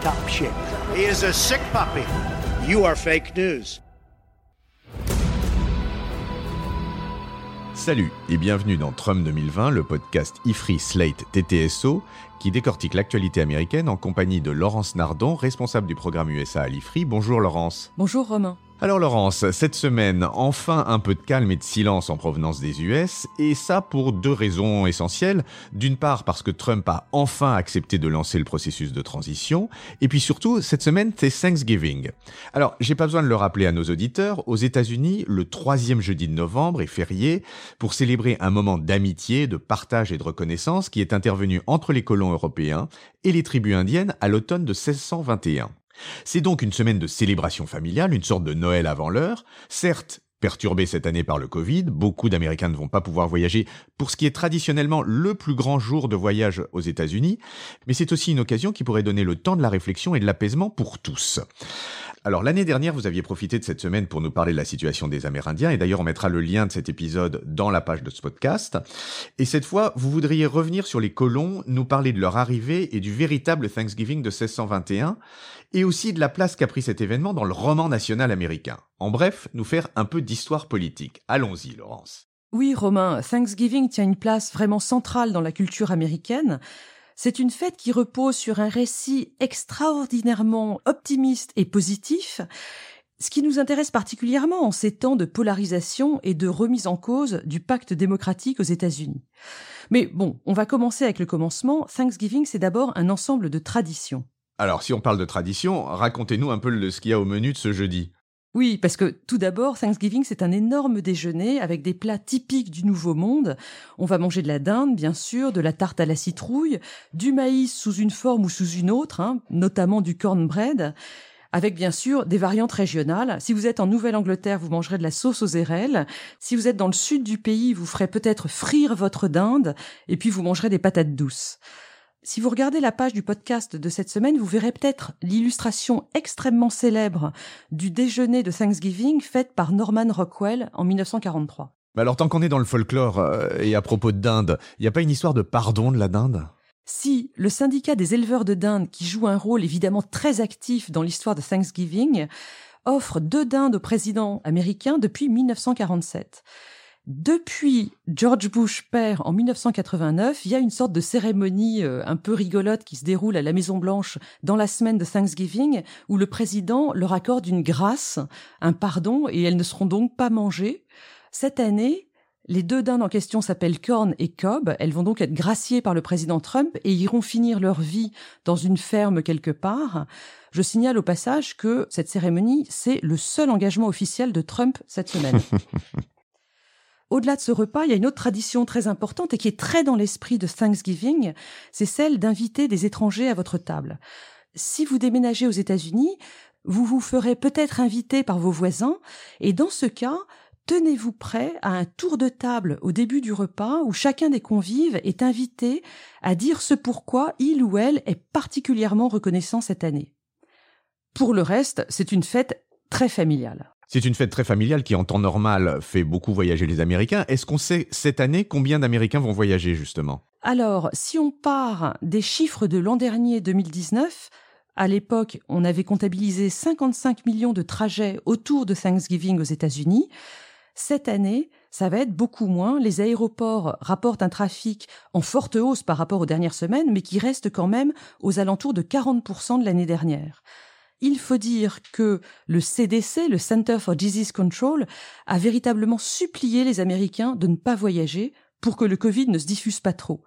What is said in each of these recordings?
top shape. He is a sick puppy. You are fake news. Salut et bienvenue dans Trump 2020, le podcast IFRI Slate TTSO qui décortique l'actualité américaine en compagnie de Laurence Nardon, responsable du programme USA à l'IFRI. Bonjour Laurence. Bonjour Romain. Alors Laurence, cette semaine, enfin un peu de calme et de silence en provenance des US, et ça pour deux raisons essentielles. D'une part parce que Trump a enfin accepté de lancer le processus de transition, et puis surtout, cette semaine, c'est Thanksgiving. Alors, j'ai pas besoin de le rappeler à nos auditeurs, aux États-Unis, le troisième jeudi de novembre est férié pour célébrer un moment d'amitié, de partage et de reconnaissance qui est intervenu entre les colons européens et les tribus indiennes à l'automne de 1621. C'est donc une semaine de célébration familiale, une sorte de Noël avant l'heure, certes perturbée cette année par le Covid, beaucoup d'Américains ne vont pas pouvoir voyager pour ce qui est traditionnellement le plus grand jour de voyage aux États-Unis, mais c'est aussi une occasion qui pourrait donner le temps de la réflexion et de l'apaisement pour tous. Alors l'année dernière, vous aviez profité de cette semaine pour nous parler de la situation des Amérindiens, et d'ailleurs on mettra le lien de cet épisode dans la page de ce podcast. Et cette fois, vous voudriez revenir sur les colons, nous parler de leur arrivée et du véritable Thanksgiving de 1621, et aussi de la place qu'a pris cet événement dans le roman national américain. En bref, nous faire un peu d'histoire politique. Allons-y, Laurence. Oui Romain, Thanksgiving tient une place vraiment centrale dans la culture américaine. C'est une fête qui repose sur un récit extraordinairement optimiste et positif, ce qui nous intéresse particulièrement en ces temps de polarisation et de remise en cause du pacte démocratique aux États-Unis. Mais bon, on va commencer avec le commencement. Thanksgiving, c'est d'abord un ensemble de traditions. Alors, si on parle de tradition, racontez-nous un peu ce qu'il y a au menu de ce jeudi. Oui, parce que tout d'abord, Thanksgiving, c'est un énorme déjeuner avec des plats typiques du Nouveau Monde. On va manger de la dinde, bien sûr, de la tarte à la citrouille, du maïs sous une forme ou sous une autre, hein, notamment du cornbread, avec bien sûr des variantes régionales. Si vous êtes en Nouvelle-Angleterre, vous mangerez de la sauce aux érelles. Si vous êtes dans le sud du pays, vous ferez peut-être frire votre dinde, et puis vous mangerez des patates douces. Si vous regardez la page du podcast de cette semaine, vous verrez peut-être l'illustration extrêmement célèbre du déjeuner de Thanksgiving faite par Norman Rockwell en 1943. Mais alors, tant qu'on est dans le folklore, euh, et à propos de dinde, il n'y a pas une histoire de pardon de la dinde? Si le syndicat des éleveurs de dindes, qui joue un rôle évidemment très actif dans l'histoire de Thanksgiving, offre deux dindes au président américain depuis 1947. Depuis George Bush père en 1989, il y a une sorte de cérémonie euh, un peu rigolote qui se déroule à la Maison Blanche dans la semaine de Thanksgiving où le président leur accorde une grâce, un pardon et elles ne seront donc pas mangées. Cette année, les deux dindes en question s'appellent Corn et Cobb. Elles vont donc être graciées par le président Trump et iront finir leur vie dans une ferme quelque part. Je signale au passage que cette cérémonie, c'est le seul engagement officiel de Trump cette semaine. Au-delà de ce repas, il y a une autre tradition très importante et qui est très dans l'esprit de Thanksgiving, c'est celle d'inviter des étrangers à votre table. Si vous déménagez aux États-Unis, vous vous ferez peut-être inviter par vos voisins, et dans ce cas, tenez-vous prêt à un tour de table au début du repas où chacun des convives est invité à dire ce pourquoi il ou elle est particulièrement reconnaissant cette année. Pour le reste, c'est une fête très familiale. C'est une fête très familiale qui, en temps normal, fait beaucoup voyager les Américains. Est-ce qu'on sait cette année combien d'Américains vont voyager, justement? Alors, si on part des chiffres de l'an dernier 2019, à l'époque, on avait comptabilisé 55 millions de trajets autour de Thanksgiving aux États-Unis. Cette année, ça va être beaucoup moins. Les aéroports rapportent un trafic en forte hausse par rapport aux dernières semaines, mais qui reste quand même aux alentours de 40% de l'année dernière. Il faut dire que le CDC, le Center for Disease Control, a véritablement supplié les Américains de ne pas voyager pour que le Covid ne se diffuse pas trop.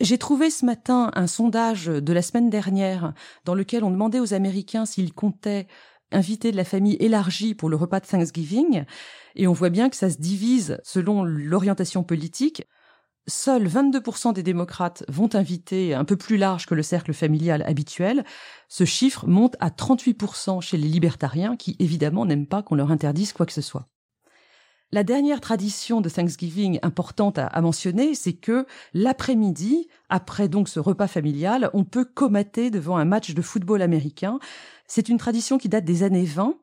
J'ai trouvé ce matin un sondage de la semaine dernière dans lequel on demandait aux Américains s'ils comptaient inviter de la famille élargie pour le repas de Thanksgiving, et on voit bien que ça se divise selon l'orientation politique. Seuls 22% des démocrates vont inviter un peu plus large que le cercle familial habituel. Ce chiffre monte à 38% chez les libertariens qui évidemment n'aiment pas qu'on leur interdise quoi que ce soit. La dernière tradition de Thanksgiving importante à, mentionner, c'est que l'après-midi, après donc ce repas familial, on peut comater devant un match de football américain. C'est une tradition qui date des années 20.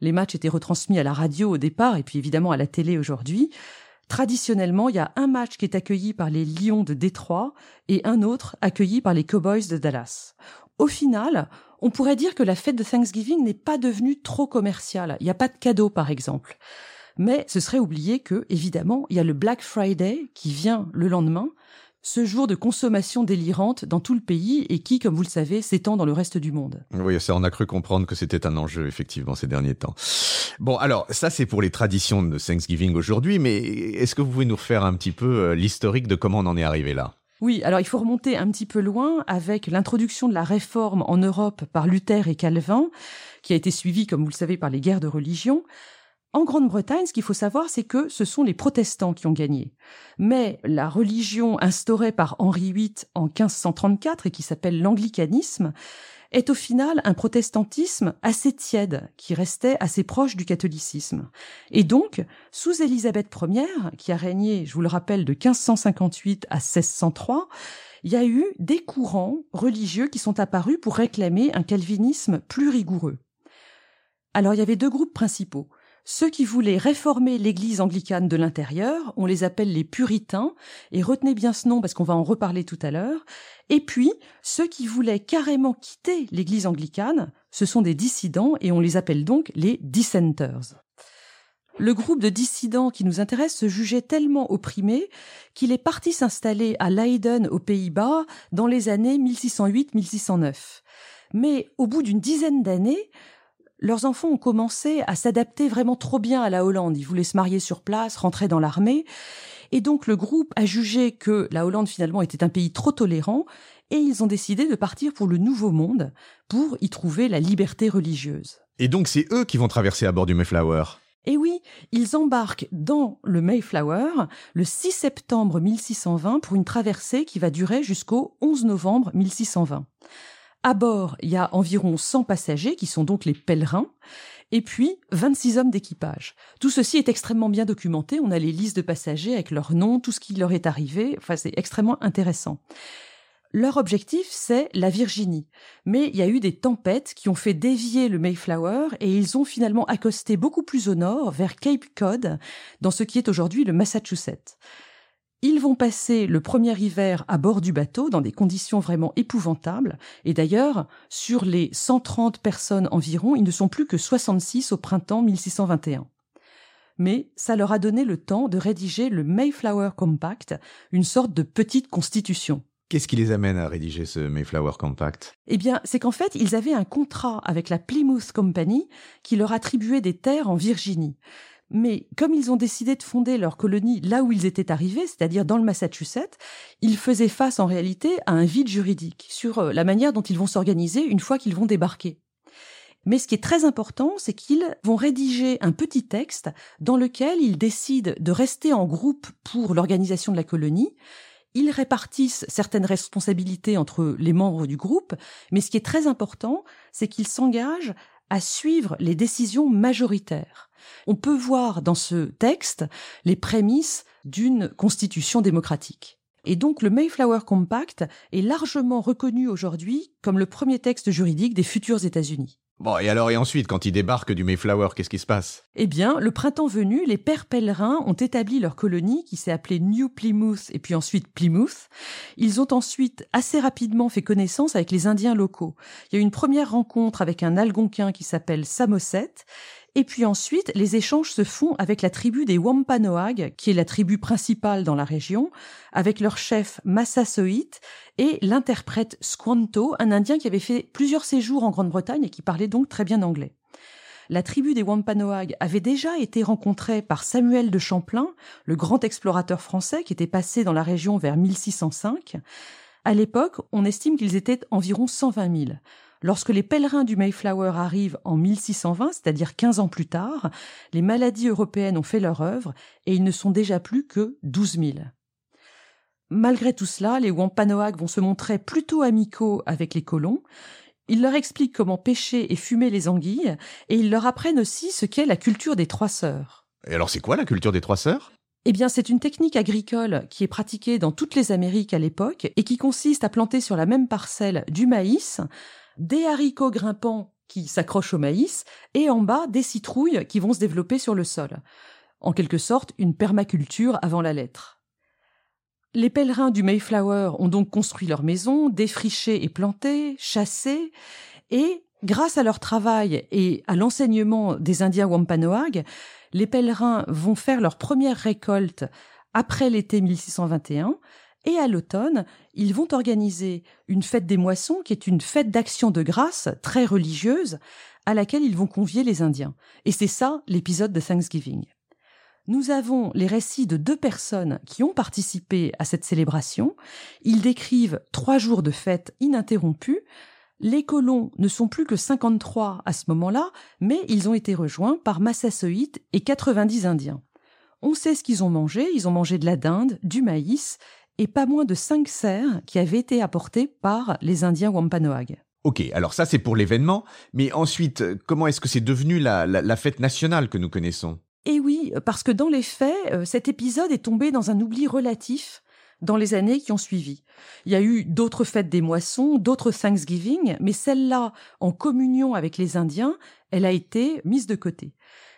Les matchs étaient retransmis à la radio au départ et puis évidemment à la télé aujourd'hui. Traditionnellement, il y a un match qui est accueilli par les Lions de Détroit et un autre accueilli par les Cowboys de Dallas. Au final, on pourrait dire que la fête de Thanksgiving n'est pas devenue trop commerciale. Il n'y a pas de cadeaux, par exemple. Mais ce serait oublier que, évidemment, il y a le Black Friday qui vient le lendemain, ce jour de consommation délirante dans tout le pays et qui, comme vous le savez, s'étend dans le reste du monde. Oui, ça, on a cru comprendre que c'était un enjeu, effectivement, ces derniers temps. Bon, alors, ça, c'est pour les traditions de Thanksgiving aujourd'hui, mais est-ce que vous pouvez nous refaire un petit peu euh, l'historique de comment on en est arrivé là? Oui, alors il faut remonter un petit peu loin avec l'introduction de la réforme en Europe par Luther et Calvin, qui a été suivie, comme vous le savez, par les guerres de religion. En Grande-Bretagne, ce qu'il faut savoir, c'est que ce sont les protestants qui ont gagné. Mais la religion instaurée par Henri VIII en 1534 et qui s'appelle l'anglicanisme est au final un protestantisme assez tiède, qui restait assez proche du catholicisme. Et donc, sous Élisabeth Ier, qui a régné, je vous le rappelle, de 1558 à 1603, il y a eu des courants religieux qui sont apparus pour réclamer un calvinisme plus rigoureux. Alors il y avait deux groupes principaux. Ceux qui voulaient réformer l'église anglicane de l'intérieur, on les appelle les puritains, et retenez bien ce nom parce qu'on va en reparler tout à l'heure. Et puis, ceux qui voulaient carrément quitter l'église anglicane, ce sont des dissidents et on les appelle donc les dissenters. Le groupe de dissidents qui nous intéresse se jugeait tellement opprimé qu'il est parti s'installer à Leiden aux Pays-Bas dans les années 1608-1609. Mais au bout d'une dizaine d'années, leurs enfants ont commencé à s'adapter vraiment trop bien à la Hollande. Ils voulaient se marier sur place, rentrer dans l'armée. Et donc le groupe a jugé que la Hollande finalement était un pays trop tolérant et ils ont décidé de partir pour le Nouveau Monde pour y trouver la liberté religieuse. Et donc c'est eux qui vont traverser à bord du Mayflower et oui, ils embarquent dans le Mayflower le 6 septembre 1620 pour une traversée qui va durer jusqu'au 11 novembre 1620. À bord, il y a environ 100 passagers qui sont donc les pèlerins et puis 26 hommes d'équipage. Tout ceci est extrêmement bien documenté, on a les listes de passagers avec leurs noms, tout ce qui leur est arrivé, enfin c'est extrêmement intéressant. Leur objectif, c'est la Virginie. Mais il y a eu des tempêtes qui ont fait dévier le Mayflower et ils ont finalement accosté beaucoup plus au nord, vers Cape Cod, dans ce qui est aujourd'hui le Massachusetts. Ils vont passer le premier hiver à bord du bateau dans des conditions vraiment épouvantables. Et d'ailleurs, sur les 130 personnes environ, ils ne sont plus que 66 au printemps 1621. Mais ça leur a donné le temps de rédiger le Mayflower Compact, une sorte de petite constitution. Qu'est-ce qui les amène à rédiger ce Mayflower Compact? Eh bien, c'est qu'en fait, ils avaient un contrat avec la Plymouth Company qui leur attribuait des terres en Virginie. Mais comme ils ont décidé de fonder leur colonie là où ils étaient arrivés, c'est-à-dire dans le Massachusetts, ils faisaient face en réalité à un vide juridique sur euh, la manière dont ils vont s'organiser une fois qu'ils vont débarquer. Mais ce qui est très important, c'est qu'ils vont rédiger un petit texte dans lequel ils décident de rester en groupe pour l'organisation de la colonie. Ils répartissent certaines responsabilités entre les membres du groupe, mais ce qui est très important, c'est qu'ils s'engagent à suivre les décisions majoritaires. On peut voir dans ce texte les prémices d'une constitution démocratique. Et donc le Mayflower Compact est largement reconnu aujourd'hui comme le premier texte juridique des futurs États-Unis. Bon, et alors, et ensuite, quand ils débarquent du Mayflower, qu'est-ce qui se passe? Eh bien, le printemps venu, les pères pèlerins ont établi leur colonie qui s'est appelée New Plymouth et puis ensuite Plymouth. Ils ont ensuite assez rapidement fait connaissance avec les Indiens locaux. Il y a eu une première rencontre avec un Algonquin qui s'appelle Samoset et puis ensuite, les échanges se font avec la tribu des Wampanoag, qui est la tribu principale dans la région, avec leur chef Massasoit et l'interprète Squanto, un Indien qui avait fait plusieurs séjours en Grande-Bretagne et qui parlait donc très bien anglais. La tribu des Wampanoag avait déjà été rencontrée par Samuel de Champlain, le grand explorateur français qui était passé dans la région vers 1605. À l'époque, on estime qu'ils étaient environ 120 000. Lorsque les pèlerins du Mayflower arrivent en 1620, c'est-à-dire 15 ans plus tard, les maladies européennes ont fait leur œuvre et ils ne sont déjà plus que 12 000. Malgré tout cela, les Wampanoag vont se montrer plutôt amicaux avec les colons. Ils leur expliquent comment pêcher et fumer les anguilles, et ils leur apprennent aussi ce qu'est la culture des trois sœurs. Et alors c'est quoi la culture des trois sœurs? Eh bien, c'est une technique agricole qui est pratiquée dans toutes les Amériques à l'époque et qui consiste à planter sur la même parcelle du maïs, des haricots grimpants qui s'accrochent au maïs et en bas des citrouilles qui vont se développer sur le sol. En quelque sorte, une permaculture avant la lettre. Les pèlerins du Mayflower ont donc construit leur maison, défriché et planté, chassé, et grâce à leur travail et à l'enseignement des Indiens Wampanoag, les pèlerins vont faire leur première récolte après l'été 1621 et à l'automne, ils vont organiser une fête des moissons qui est une fête d'action de grâce très religieuse à laquelle ils vont convier les Indiens. Et c'est ça l'épisode de Thanksgiving. Nous avons les récits de deux personnes qui ont participé à cette célébration. Ils décrivent trois jours de fête ininterrompus les colons ne sont plus que 53 à ce moment-là, mais ils ont été rejoints par Massasoit et 90 Indiens. On sait ce qu'ils ont mangé, ils ont mangé de la dinde, du maïs, et pas moins de cinq cerfs qui avaient été apportés par les Indiens Wampanoag. Ok, alors ça c'est pour l'événement, mais ensuite, comment est-ce que c'est devenu la, la, fête nationale que nous connaissons? Eh oui, parce que dans les faits, euh, cet épisode est tombé dans un oubli relatif dans les années qui ont suivi. Il y a eu d'autres fêtes des moissons, d'autres Thanksgiving, mais celle-là, en communion avec les Indiens, elle a été mise de côté.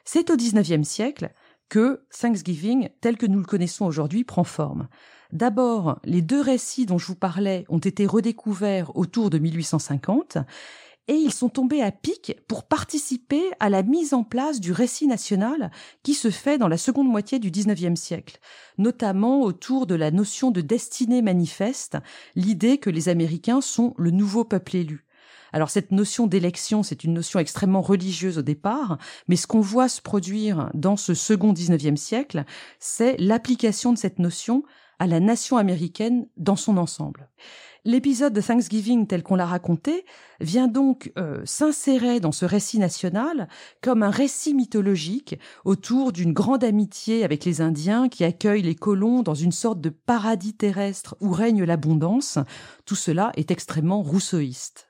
C'est au XIXe siècle que Thanksgiving, tel que nous le connaissons aujourd'hui, prend forme. D'abord, les deux récits dont je vous parlais ont été redécouverts autour de 1850, et ils sont tombés à pic pour participer à la mise en place du récit national qui se fait dans la seconde moitié du XIXe siècle, notamment autour de la notion de destinée manifeste, l'idée que les Américains sont le nouveau peuple élu. Alors cette notion d'élection, c'est une notion extrêmement religieuse au départ, mais ce qu'on voit se produire dans ce second XIXe siècle, c'est l'application de cette notion à la nation américaine dans son ensemble. L'épisode de Thanksgiving tel qu'on l'a raconté vient donc euh, s'insérer dans ce récit national comme un récit mythologique autour d'une grande amitié avec les Indiens qui accueillent les colons dans une sorte de paradis terrestre où règne l'abondance. Tout cela est extrêmement rousseauiste.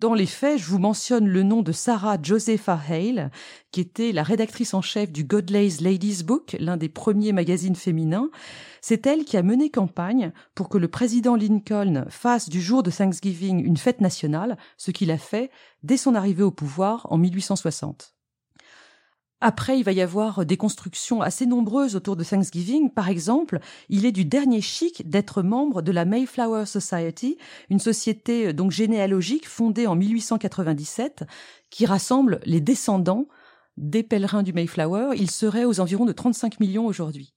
Dans les faits, je vous mentionne le nom de Sarah Josepha Hale, qui était la rédactrice en chef du Godley's Ladies Book, l'un des premiers magazines féminins. C'est elle qui a mené campagne pour que le président Lincoln fasse du jour de Thanksgiving une fête nationale, ce qu'il a fait dès son arrivée au pouvoir en 1860. Après, il va y avoir des constructions assez nombreuses autour de Thanksgiving. Par exemple, il est du dernier chic d'être membre de la Mayflower Society, une société euh, donc généalogique fondée en 1897 qui rassemble les descendants des pèlerins du Mayflower. Il serait aux environs de 35 millions aujourd'hui.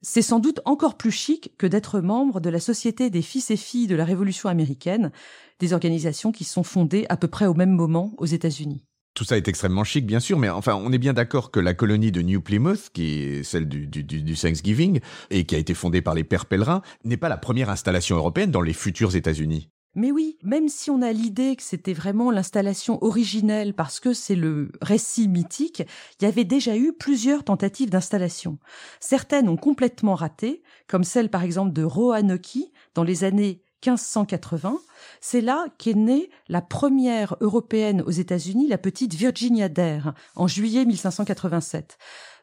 C'est sans doute encore plus chic que d'être membre de la Société des fils et filles de la Révolution américaine, des organisations qui sont fondées à peu près au même moment aux États-Unis. Tout ça est extrêmement chic, bien sûr, mais enfin, on est bien d'accord que la colonie de New Plymouth, qui est celle du, Thanksgiving, et qui a été fondée par les pères pèlerins, n'est pas la première installation européenne dans les futurs États-Unis. Mais oui, même si on a l'idée que c'était vraiment l'installation originelle parce que c'est le récit mythique, il y avait déjà eu plusieurs tentatives d'installation. Certaines ont complètement raté, comme celle par exemple de Roanoke dans les années 1580, c'est là qu'est née la première européenne aux États-Unis, la petite Virginia Dare, en juillet 1587.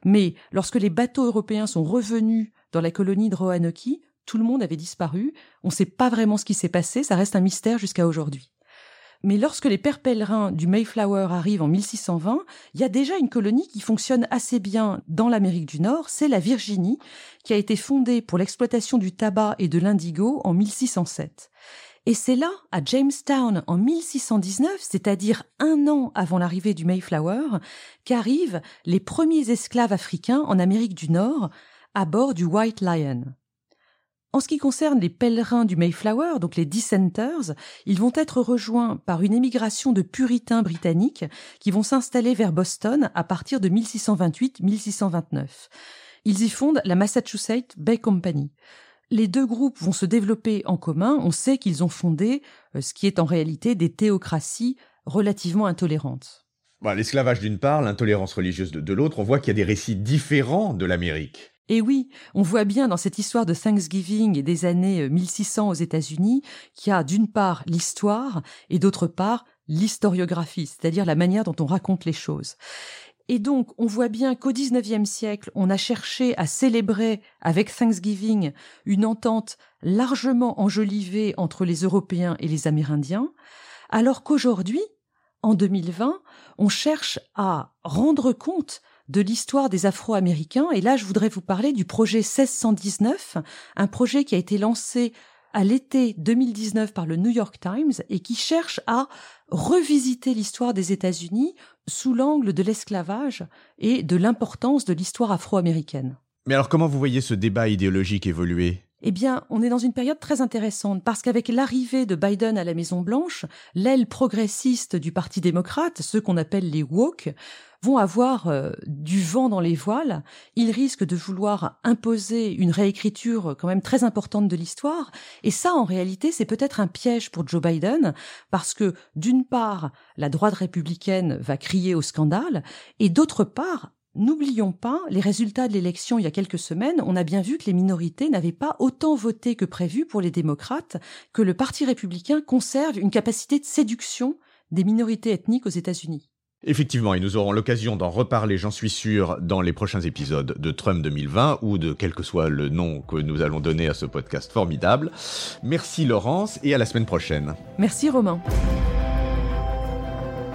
Mais lorsque les bateaux européens sont revenus dans la colonie de Roanoke, tout le monde avait disparu, on ne sait pas vraiment ce qui s'est passé, ça reste un mystère jusqu'à aujourd'hui. Mais lorsque les pères pèlerins du Mayflower arrivent en 1620, il y a déjà une colonie qui fonctionne assez bien dans l'Amérique du Nord, c'est la Virginie, qui a été fondée pour l'exploitation du tabac et de l'indigo en 1607. Et c'est là, à Jamestown, en 1619, c'est-à-dire un an avant l'arrivée du Mayflower, qu'arrivent les premiers esclaves africains en Amérique du Nord, à bord du White Lion. En ce qui concerne les pèlerins du Mayflower, donc les dissenters, ils vont être rejoints par une émigration de puritains britanniques qui vont s'installer vers Boston à partir de 1628-1629. Ils y fondent la Massachusetts Bay Company. Les deux groupes vont se développer en commun. On sait qu'ils ont fondé euh, ce qui est en réalité des théocraties relativement intolérantes. L'esclavage d'une part, l'intolérance religieuse de l'autre, on voit qu'il y a des récits différents de l'Amérique. Et oui, on voit bien dans cette histoire de Thanksgiving et des années 1600 aux États-Unis qu'il y a d'une part l'histoire et d'autre part l'historiographie, c'est-à-dire la manière dont on raconte les choses. Et donc, on voit bien qu'au XIXe siècle, on a cherché à célébrer avec Thanksgiving une entente largement enjolivée entre les Européens et les Amérindiens, alors qu'aujourd'hui, en 2020, on cherche à rendre compte de l'histoire des Afro-Américains. Et là, je voudrais vous parler du projet 1619, un projet qui a été lancé à l'été 2019 par le New York Times et qui cherche à revisiter l'histoire des États-Unis sous l'angle de l'esclavage et de l'importance de l'histoire afro-américaine. Mais alors comment vous voyez ce débat idéologique évoluer? Eh bien, on est dans une période très intéressante parce qu'avec l'arrivée de Biden à la Maison Blanche, l'aile progressiste du Parti démocrate, ceux qu'on appelle les woke, vont avoir euh, du vent dans les voiles. Ils risquent de vouloir imposer une réécriture quand même très importante de l'histoire. Et ça, en réalité, c'est peut-être un piège pour Joe Biden parce que d'une part, la droite républicaine va crier au scandale et d'autre part, N'oublions pas les résultats de l'élection il y a quelques semaines. On a bien vu que les minorités n'avaient pas autant voté que prévu pour les démocrates, que le Parti républicain conserve une capacité de séduction des minorités ethniques aux États-Unis. Effectivement, et nous aurons l'occasion d'en reparler, j'en suis sûr, dans les prochains épisodes de Trump 2020 ou de quel que soit le nom que nous allons donner à ce podcast formidable. Merci Laurence et à la semaine prochaine. Merci Romain.